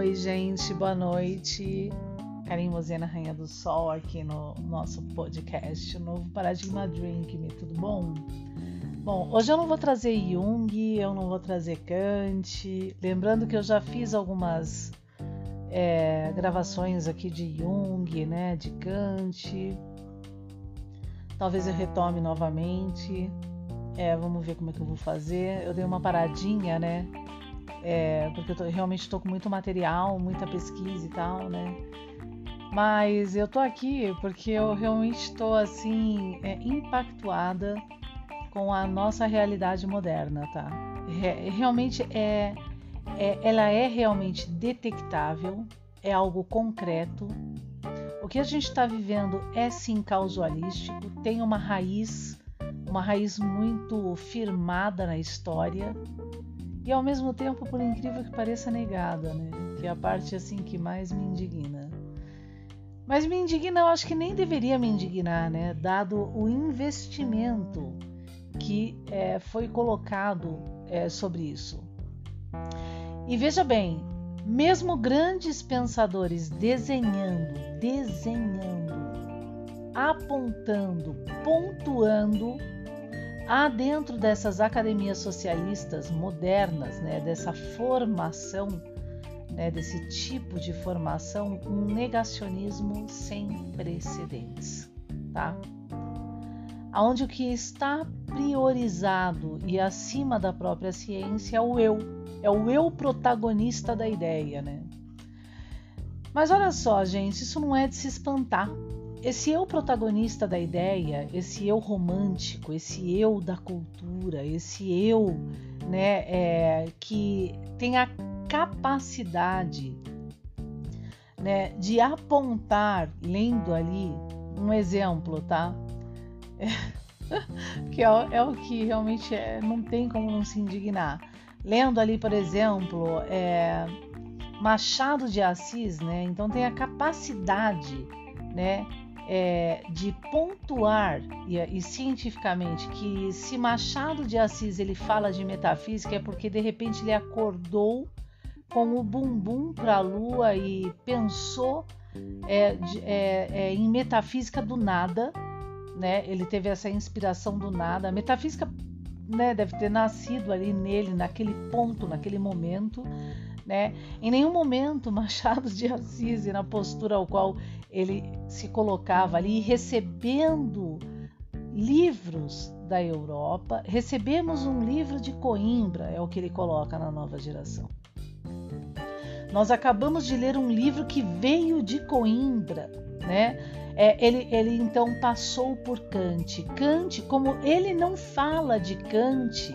Oi, gente, boa noite. Karim Mozena, Rainha do Sol, aqui no nosso podcast, novo Paradigma Drink Me, tudo bom? Bom, hoje eu não vou trazer Jung, eu não vou trazer Kant. Lembrando que eu já fiz algumas é, gravações aqui de Jung, né, de Kant. Talvez eu retome novamente. É, vamos ver como é que eu vou fazer. Eu dei uma paradinha, né? É, porque eu tô, realmente estou com muito material, muita pesquisa e tal, né? Mas eu tô aqui porque eu realmente estou assim é, impactuada com a nossa realidade moderna, tá? realmente é, é, ela é realmente detectável, é algo concreto. O que a gente está vivendo é sim causalístico, tem uma raiz, uma raiz muito firmada na história e ao mesmo tempo, por incrível que pareça, negada, né? Que é a parte assim que mais me indigna. Mas me indigna, eu acho que nem deveria me indignar, né? Dado o investimento que é, foi colocado é, sobre isso. E veja bem, mesmo grandes pensadores desenhando, desenhando, apontando, pontuando há dentro dessas academias socialistas modernas, né, dessa formação, né, desse tipo de formação, um negacionismo sem precedentes, tá? Onde o que está priorizado e acima da própria ciência é o eu, é o eu protagonista da ideia, né? Mas olha só, gente, isso não é de se espantar, esse eu protagonista da ideia, esse eu romântico, esse eu da cultura, esse eu né, é, que tem a capacidade né, de apontar, lendo ali um exemplo, tá? É, que é, é, o que realmente é, não tem como não se indignar. Lendo ali, por exemplo, é, Machado de Assis, né? Então tem a capacidade, né? É, de pontuar e, e, cientificamente que se Machado de Assis ele fala de metafísica é porque de repente ele acordou com o bumbum para a lua e pensou é, é, é, em metafísica do nada, né? Ele teve essa inspiração do nada. A metafísica né, deve ter nascido ali nele, naquele ponto, naquele momento. Né? Em nenhum momento Machado de Assis, na postura ao qual ele se colocava ali, recebendo livros da Europa, recebemos um livro de Coimbra, é o que ele coloca na nova geração. Nós acabamos de ler um livro que veio de Coimbra, né? É, ele, ele então passou por Kant. Kant, como ele não fala de Kant,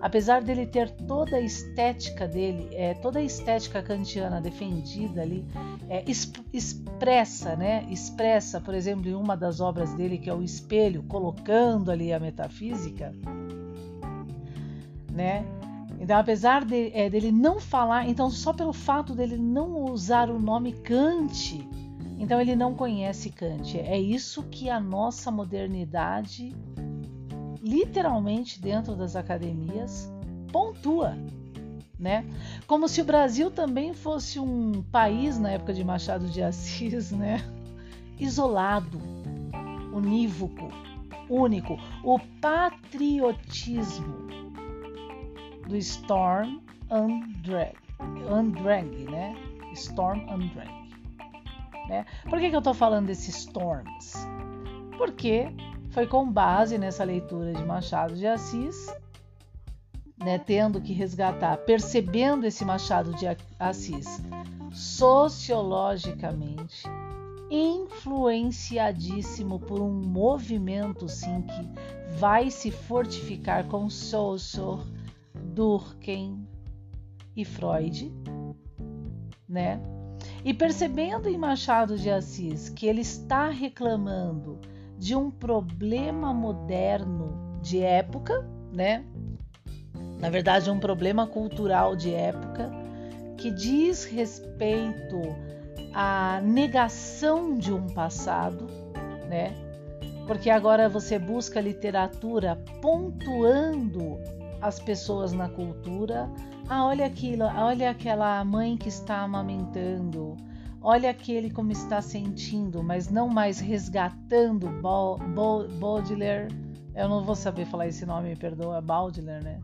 apesar dele ter toda a estética dele, é, toda a estética kantiana defendida ali, é, expressa, né? Expressa, por exemplo, em uma das obras dele que é o Espelho, colocando ali a metafísica, né? Então, apesar de, é, dele não falar, então só pelo fato dele não usar o nome Kant, então ele não conhece Kant. É isso que a nossa modernidade literalmente dentro das academias, pontua, né? Como se o Brasil também fosse um país na época de Machado de Assis, né? Isolado, unívoco, único, o patriotismo do Storm and Drag, Undrag, né? Storm and Drag, né? Por que, que eu tô falando desses storms? Porque foi com base nessa leitura de Machado de Assis, né, tendo que resgatar, percebendo esse Machado de Assis sociologicamente, influenciadíssimo por um movimento sim que vai se fortificar com Saussure, Durkheim e Freud, né? E percebendo em Machado de Assis que ele está reclamando de um problema moderno de época, né? Na verdade, um problema cultural de época que diz respeito à negação de um passado, né? Porque agora você busca literatura pontuando as pessoas na cultura. Ah, olha aquilo, olha aquela mãe que está amamentando, olha aquele como está sentindo, mas não mais resgatando Baudelaire. Eu não vou saber falar esse nome, me perdoa, Baudelaire, né?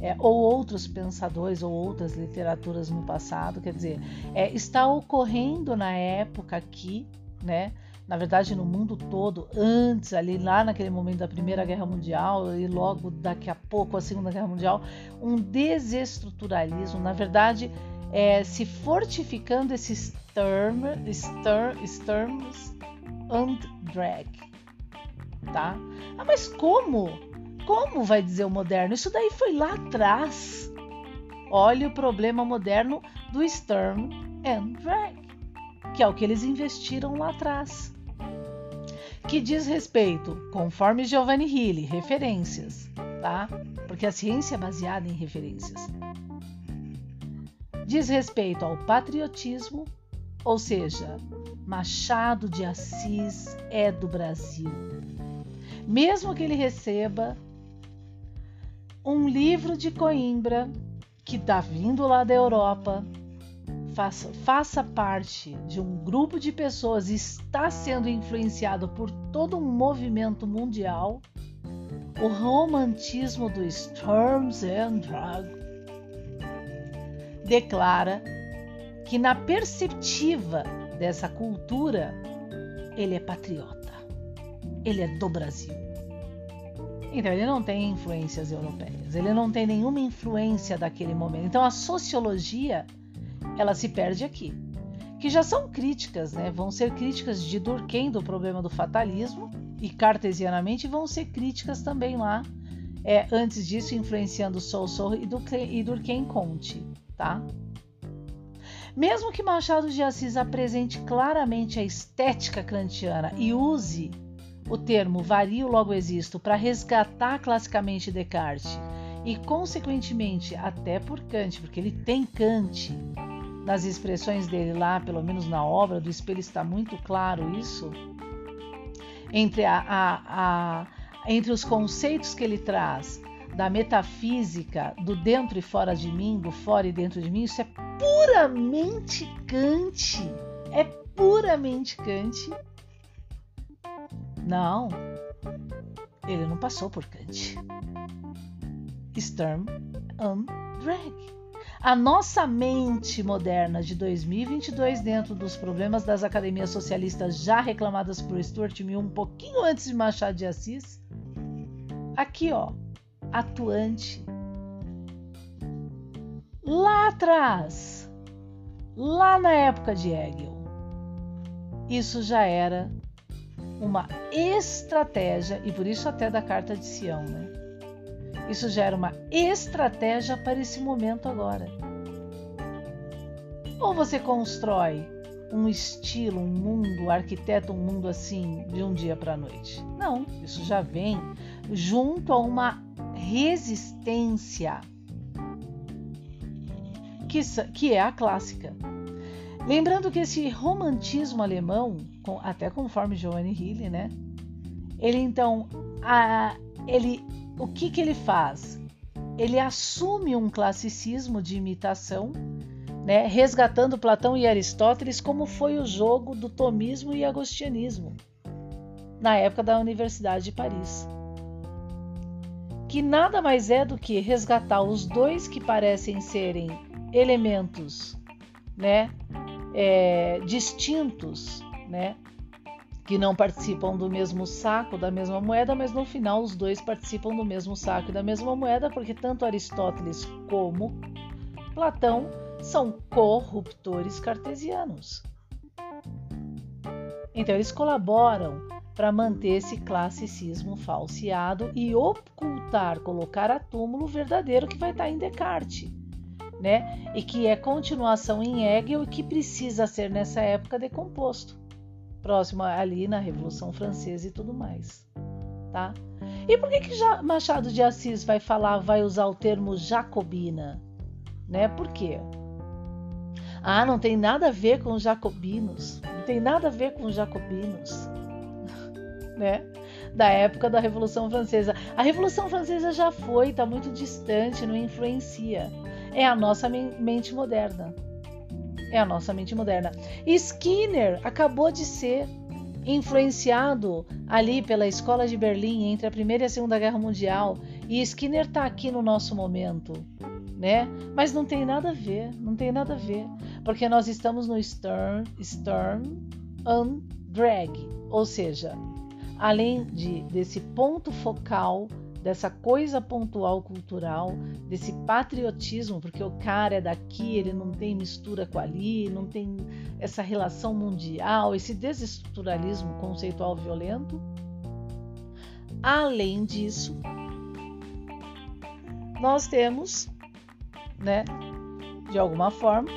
É, ou outros pensadores ou outras literaturas no passado, quer dizer, é, está ocorrendo na época aqui, né? na verdade no mundo todo, antes, ali lá naquele momento da Primeira Guerra Mundial e logo daqui a pouco a Segunda Guerra Mundial, um desestruturalismo, na verdade, é, se fortificando esses term, terms and drag, tá? Ah, mas como? Como vai dizer o moderno? Isso daí foi lá atrás. Olha o problema moderno do Sturm and Drag, que é o que eles investiram lá atrás que diz respeito, conforme Giovanni Hilli, referências, tá? Porque a ciência é baseada em referências. Diz respeito ao patriotismo, ou seja, Machado de Assis é do Brasil. Mesmo que ele receba um livro de Coimbra que está vindo lá da Europa, faça, faça parte de um grupo de pessoas está sendo influenciado por todo um movimento mundial, o romantismo do Storms and Drag declara que na perceptiva dessa cultura ele é patriota, ele é do Brasil. Então ele não tem influências europeias, ele não tem nenhuma influência daquele momento. Então a sociologia ela se perde aqui. Que já são críticas, né? Vão ser críticas de Durkheim do problema do fatalismo e cartesianamente vão ser críticas também lá, é, antes disso, influenciando e Durkheim, e Durkheim Conte, tá? Mesmo que Machado de Assis apresente claramente a estética kantiana e use o termo vario logo existo para resgatar classicamente Descartes e, consequentemente, até por Kant, porque ele tem Kant nas expressões dele lá, pelo menos na obra do espelho, está muito claro isso. Entre, a, a, a, entre os conceitos que ele traz da metafísica, do dentro e fora de mim, do fora e dentro de mim, isso é puramente Kant. É puramente Kant. Não, ele não passou por Kant. Sturm and Drag. A nossa mente moderna de 2022, dentro dos problemas das academias socialistas já reclamadas por Stuart Mill um pouquinho antes de Machado de Assis, aqui ó, atuante. Lá atrás, lá na época de Hegel, isso já era uma estratégia, e por isso até da Carta de Sião, né? Isso gera uma estratégia para esse momento agora. Ou você constrói um estilo, um mundo, arquiteta um mundo assim de um dia para a noite? Não, isso já vem junto a uma resistência que, que é a clássica. Lembrando que esse romantismo alemão, até conforme Johann Hille, né? Ele então, a, ele o que, que ele faz? Ele assume um classicismo de imitação, né, resgatando Platão e Aristóteles, como foi o jogo do tomismo e agostianismo na época da Universidade de Paris. Que nada mais é do que resgatar os dois que parecem serem elementos né, é, distintos né, que não participam do mesmo saco, da mesma moeda, mas no final os dois participam do mesmo saco e da mesma moeda, porque tanto Aristóteles como Platão são corruptores cartesianos. Então eles colaboram para manter esse classicismo falseado e ocultar, colocar a túmulo verdadeiro que vai estar em Descartes, né? E que é continuação em Hegel e que precisa ser nessa época decomposto próximo ali na Revolução Francesa e tudo mais, tá? E por que que Machado de Assis vai falar, vai usar o termo jacobina, né? Por quê? Ah, não tem nada a ver com os jacobinos, não tem nada a ver com os jacobinos, né? da época da Revolução Francesa. A Revolução Francesa já foi, está muito distante, não influencia. É a nossa mente moderna. É a nossa mente moderna. Skinner acabou de ser influenciado ali pela escola de Berlim entre a Primeira e a Segunda Guerra Mundial. E Skinner está aqui no nosso momento, né? Mas não tem nada a ver, não tem nada a ver, porque nós estamos no Stern, Stern and Drag, ou seja, além de desse ponto focal dessa coisa pontual cultural, desse patriotismo, porque o cara é daqui, ele não tem mistura com ali, não tem essa relação mundial, esse desestruturalismo conceitual violento. Além disso, nós temos, né, de alguma forma,